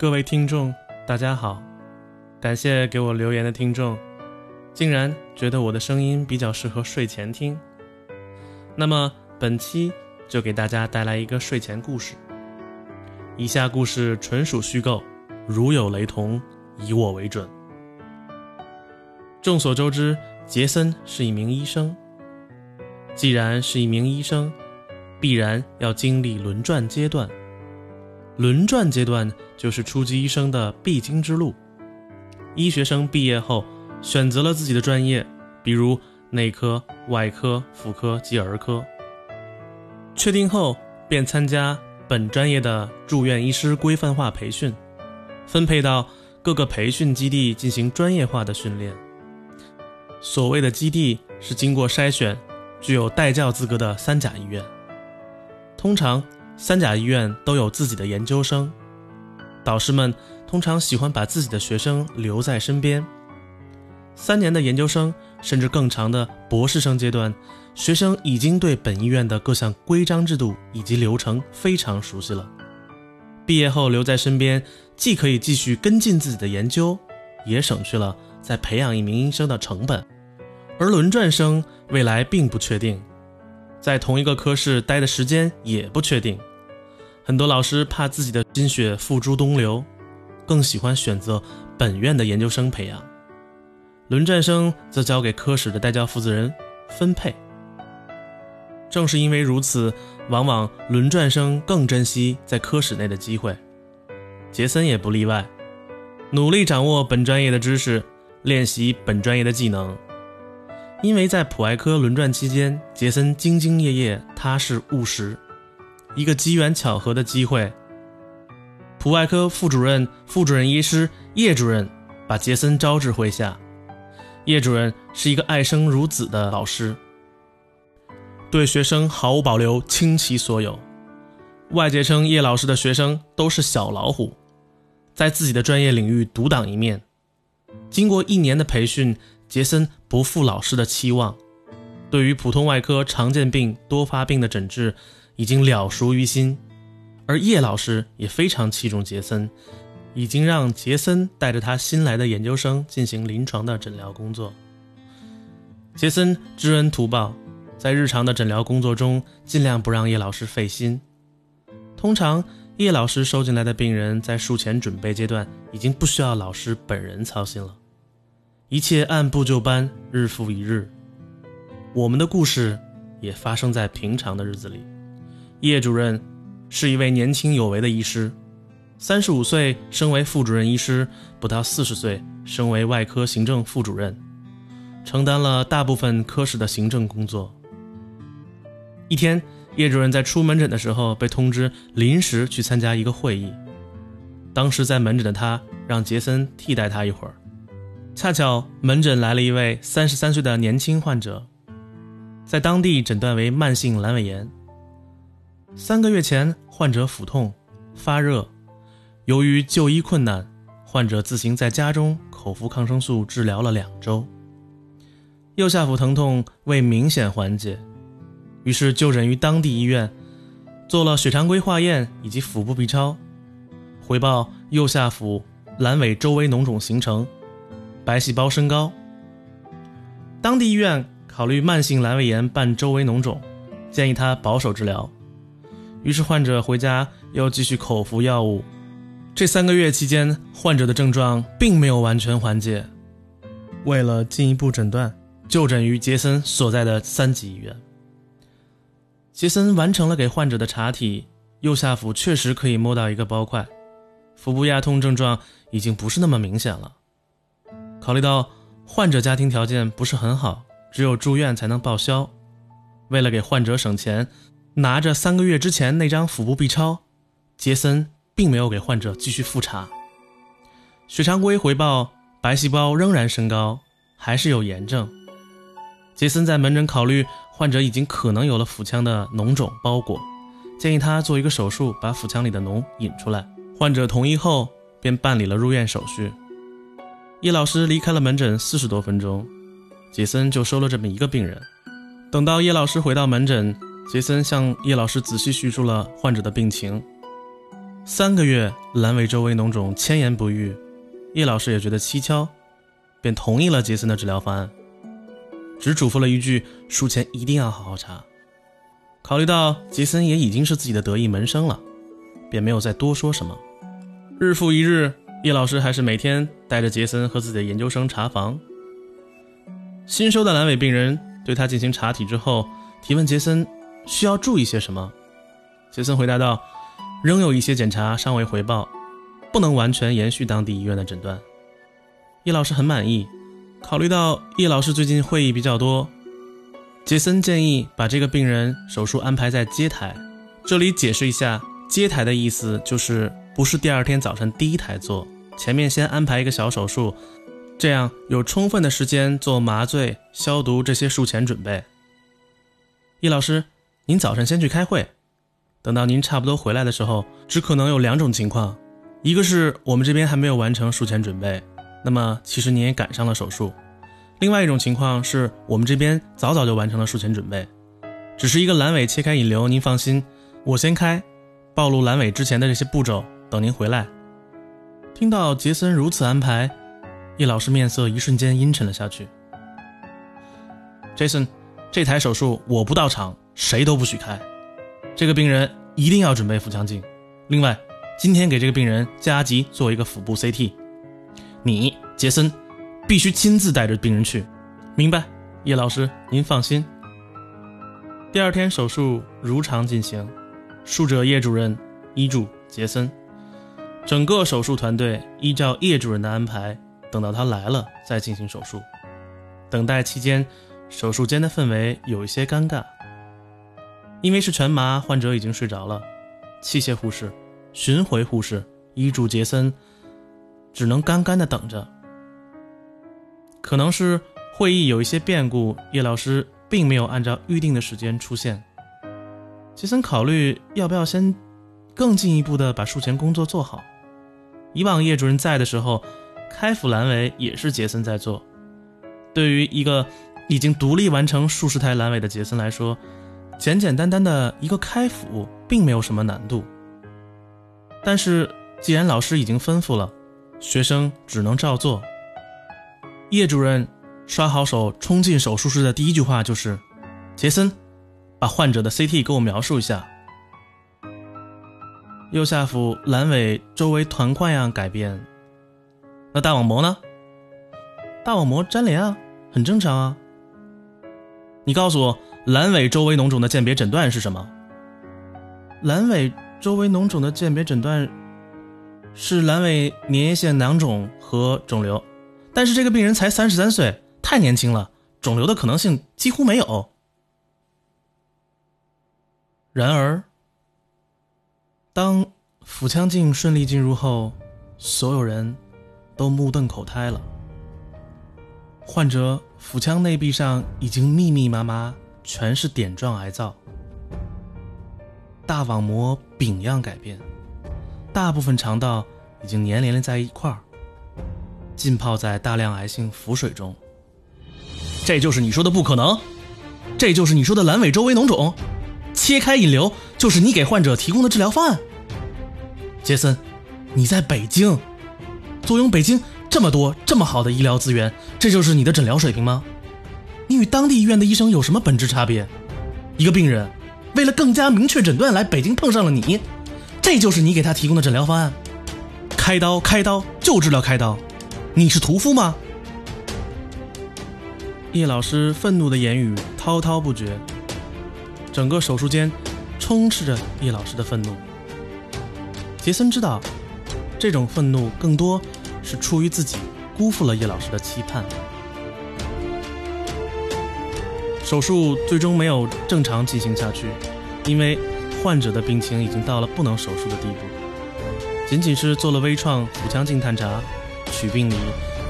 各位听众，大家好，感谢给我留言的听众，竟然觉得我的声音比较适合睡前听。那么本期就给大家带来一个睡前故事。以下故事纯属虚构，如有雷同，以我为准。众所周知，杰森是一名医生。既然是一名医生，必然要经历轮转阶段。轮转阶段就是初级医生的必经之路。医学生毕业后，选择了自己的专业，比如内科、外科、妇科及儿科。确定后，便参加本专业的住院医师规范化培训，分配到各个培训基地进行专业化的训练。所谓的基地是经过筛选，具有带教资格的三甲医院。通常。三甲医院都有自己的研究生，导师们通常喜欢把自己的学生留在身边。三年的研究生甚至更长的博士生阶段，学生已经对本医院的各项规章制度以及流程非常熟悉了。毕业后留在身边，既可以继续跟进自己的研究，也省去了再培养一名医生的成本。而轮转生未来并不确定，在同一个科室待的时间也不确定。很多老师怕自己的心血付诸东流，更喜欢选择本院的研究生培养，轮转生则交给科室的带教负责人分配。正是因为如此，往往轮转生更珍惜在科室内的机会。杰森也不例外，努力掌握本专业的知识，练习本专业的技能。因为在普外科轮转期间，杰森兢兢业业、踏实务实。一个机缘巧合的机会，普外科副主任、副主任医师叶主任把杰森招至麾下。叶主任是一个爱生如子的老师，对学生毫无保留，倾其所有。外界称叶老师的学生都是小老虎，在自己的专业领域独当一面。经过一年的培训，杰森不负老师的期望，对于普通外科常见病、多发病的诊治。已经了熟于心，而叶老师也非常器重杰森，已经让杰森带着他新来的研究生进行临床的诊疗工作。杰森知恩图报，在日常的诊疗工作中尽量不让叶老师费心。通常，叶老师收进来的病人在术前准备阶段已经不需要老师本人操心了，一切按部就班，日复一日。我们的故事也发生在平常的日子里。叶主任是一位年轻有为的医师，三十五岁升为副主任医师，不到四十岁升为外科行政副主任，承担了大部分科室的行政工作。一天，叶主任在出门诊的时候被通知临时去参加一个会议，当时在门诊的他让杰森替代他一会儿。恰巧门诊来了一位三十三岁的年轻患者，在当地诊断为慢性阑尾炎。三个月前，患者腹痛、发热，由于就医困难，患者自行在家中口服抗生素治疗了两周。右下腹疼痛未明显缓解，于是就诊于当地医院，做了血常规化验以及腹部 B 超，回报右下腹阑尾周围脓肿形成，白细胞升高。当地医院考虑慢性阑尾炎伴周围脓肿，建议他保守治疗。于是患者回家又继续口服药物，这三个月期间，患者的症状并没有完全缓解。为了进一步诊断，就诊于杰森所在的三级医院。杰森完成了给患者的查体，右下腹确实可以摸到一个包块，腹部压痛症状已经不是那么明显了。考虑到患者家庭条件不是很好，只有住院才能报销，为了给患者省钱。拿着三个月之前那张腹部 B 超，杰森并没有给患者继续复查。血常规回报白细胞仍然升高，还是有炎症。杰森在门诊考虑患者已经可能有了腹腔的脓肿包裹，建议他做一个手术把腹腔里的脓引出来。患者同意后，便办理了入院手续。叶老师离开了门诊四十多分钟，杰森就收了这么一个病人。等到叶老师回到门诊。杰森向叶老师仔细叙述了患者的病情。三个月，阑尾周围脓肿千言不愈，叶老师也觉得蹊跷，便同意了杰森的治疗方案，只嘱咐了一句：术前一定要好好查。考虑到杰森也已经是自己的得意门生了，便没有再多说什么。日复一日，叶老师还是每天带着杰森和自己的研究生查房。新收的阑尾病人对他进行查体之后，提问杰森需要注意些什么。杰森回答道。仍有一些检查尚未回报，不能完全延续当地医院的诊断。叶老师很满意。考虑到叶老师最近会议比较多，杰森建议把这个病人手术安排在接台。这里解释一下，接台的意思就是不是第二天早晨第一台做，前面先安排一个小手术，这样有充分的时间做麻醉、消毒这些术前准备。叶老师，您早晨先去开会。等到您差不多回来的时候，只可能有两种情况：一个是我们这边还没有完成术前准备，那么其实您也赶上了手术；另外一种情况是我们这边早早就完成了术前准备，只是一个阑尾切开引流。您放心，我先开，暴露阑尾之前的这些步骤，等您回来。听到杰森如此安排，叶老师面色一瞬间阴沉了下去。Jason，这台手术我不到场，谁都不许开。这个病人一定要准备腹腔镜。另外，今天给这个病人加急做一个腹部 CT。你杰森必须亲自带着病人去。明白，叶老师，您放心。第二天手术如常进行，术者叶主任，医助杰森。整个手术团队依照叶主任的安排，等到他来了再进行手术。等待期间，手术间的氛围有一些尴尬。因为是全麻，患者已经睡着了。器械护士、巡回护士、医助杰森，只能干干的等着。可能是会议有一些变故，叶老师并没有按照预定的时间出现。杰森考虑要不要先更进一步的把术前工作做好。以往叶主任在的时候，开腹阑尾也是杰森在做。对于一个已经独立完成数十台阑尾的杰森来说，简简单单的一个开腹，并没有什么难度。但是既然老师已经吩咐了，学生只能照做。叶主任刷好手，冲进手术室的第一句话就是：“杰森，把患者的 CT 给我描述一下。右下腹阑尾周围团块样改变，那大网膜呢？大网膜粘连啊，很正常啊。你告诉我。”阑尾周围脓肿的鉴别诊断是什么？阑尾周围脓肿的鉴别诊断是阑尾粘液腺囊肿和肿瘤，但是这个病人才三十三岁，太年轻了，肿瘤的可能性几乎没有。然而，当腹腔镜顺利进入后，所有人都目瞪口呆了。患者腹腔内壁上已经密密麻麻。全是点状癌灶，大网膜饼样改变，大部分肠道已经粘连了在一块儿，浸泡在大量癌性腐水中。这就是你说的不可能？这就是你说的阑尾周围脓肿？切开引流就是你给患者提供的治疗方案？杰森，你在北京，坐拥北京这么多这么好的医疗资源，这就是你的诊疗水平吗？你与当地医院的医生有什么本质差别？一个病人为了更加明确诊断来北京碰上了你，这就是你给他提供的诊疗方案？开刀开刀就治疗开刀，你是屠夫吗？叶老师愤怒的言语滔滔不绝，整个手术间充斥着叶老师的愤怒。杰森知道，这种愤怒更多是出于自己辜负了叶老师的期盼。手术最终没有正常进行下去，因为患者的病情已经到了不能手术的地步。仅仅是做了微创腹腔镜探查、取病理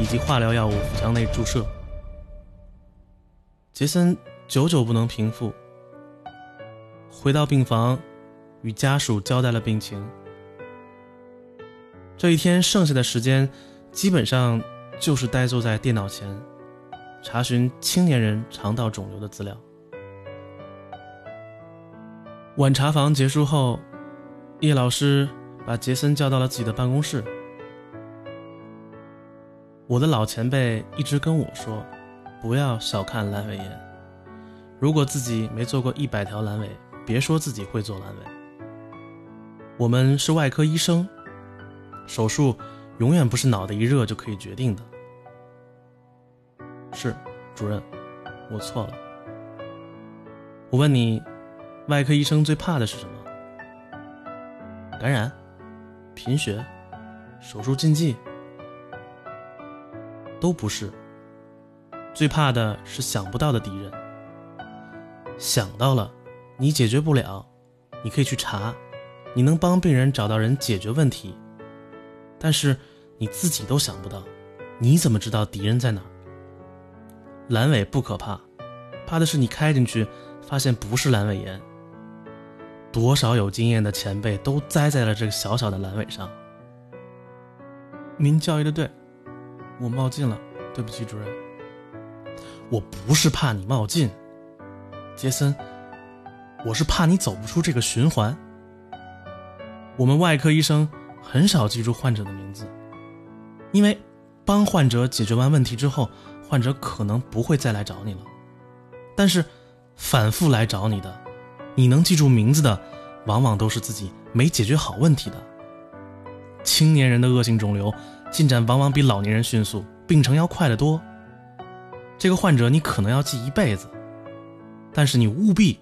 以及化疗药物腹腔内注射。杰森久久不能平复，回到病房，与家属交代了病情。这一天剩下的时间，基本上就是呆坐在电脑前。查询青年人肠道肿瘤的资料。晚查房结束后，叶老师把杰森叫到了自己的办公室。我的老前辈一直跟我说，不要小看阑尾炎。如果自己没做过一百条阑尾，别说自己会做阑尾。我们是外科医生，手术永远不是脑袋一热就可以决定的。是，主任，我错了。我问你，外科医生最怕的是什么？感染、贫血、手术禁忌？都不是，最怕的是想不到的敌人。想到了，你解决不了，你可以去查，你能帮病人找到人解决问题。但是你自己都想不到，你怎么知道敌人在哪？阑尾不可怕，怕的是你开进去发现不是阑尾炎。多少有经验的前辈都栽在了这个小小的阑尾上。您教育的对。我冒进了，对不起，主任。我不是怕你冒进，杰森，我是怕你走不出这个循环。我们外科医生很少记住患者的名字，因为帮患者解决完问题之后，患者可能不会再来找你了。但是，反复来找你的，你能记住名字的，往往都是自己没解决好问题的。青年人的恶性肿瘤。进展往往比老年人迅速，病程要快得多。这个患者你可能要记一辈子，但是你务必、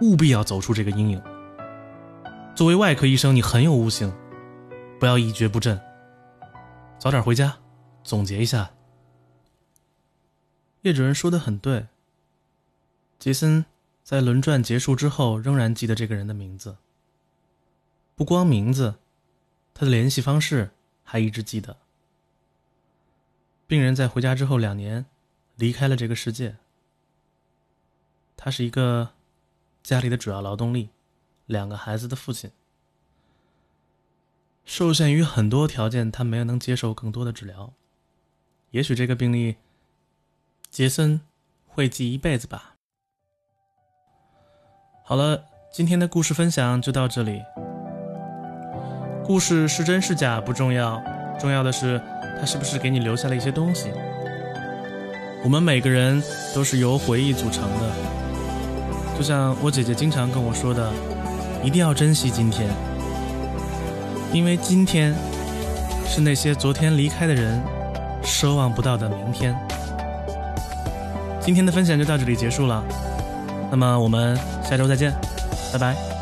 务必要走出这个阴影。作为外科医生，你很有悟性，不要一蹶不振。早点回家，总结一下。叶主任说的很对。杰森在轮转结束之后，仍然记得这个人的名字。不光名字，他的联系方式还一直记得。病人在回家之后两年，离开了这个世界。他是一个家里的主要劳动力，两个孩子的父亲。受限于很多条件，他没能接受更多的治疗。也许这个病例，杰森会记一辈子吧。好了，今天的故事分享就到这里。故事是真是假不重要，重要的是。它是不是给你留下了一些东西？我们每个人都是由回忆组成的，就像我姐姐经常跟我说的，一定要珍惜今天，因为今天是那些昨天离开的人奢望不到的明天。今天的分享就到这里结束了，那么我们下周再见，拜拜。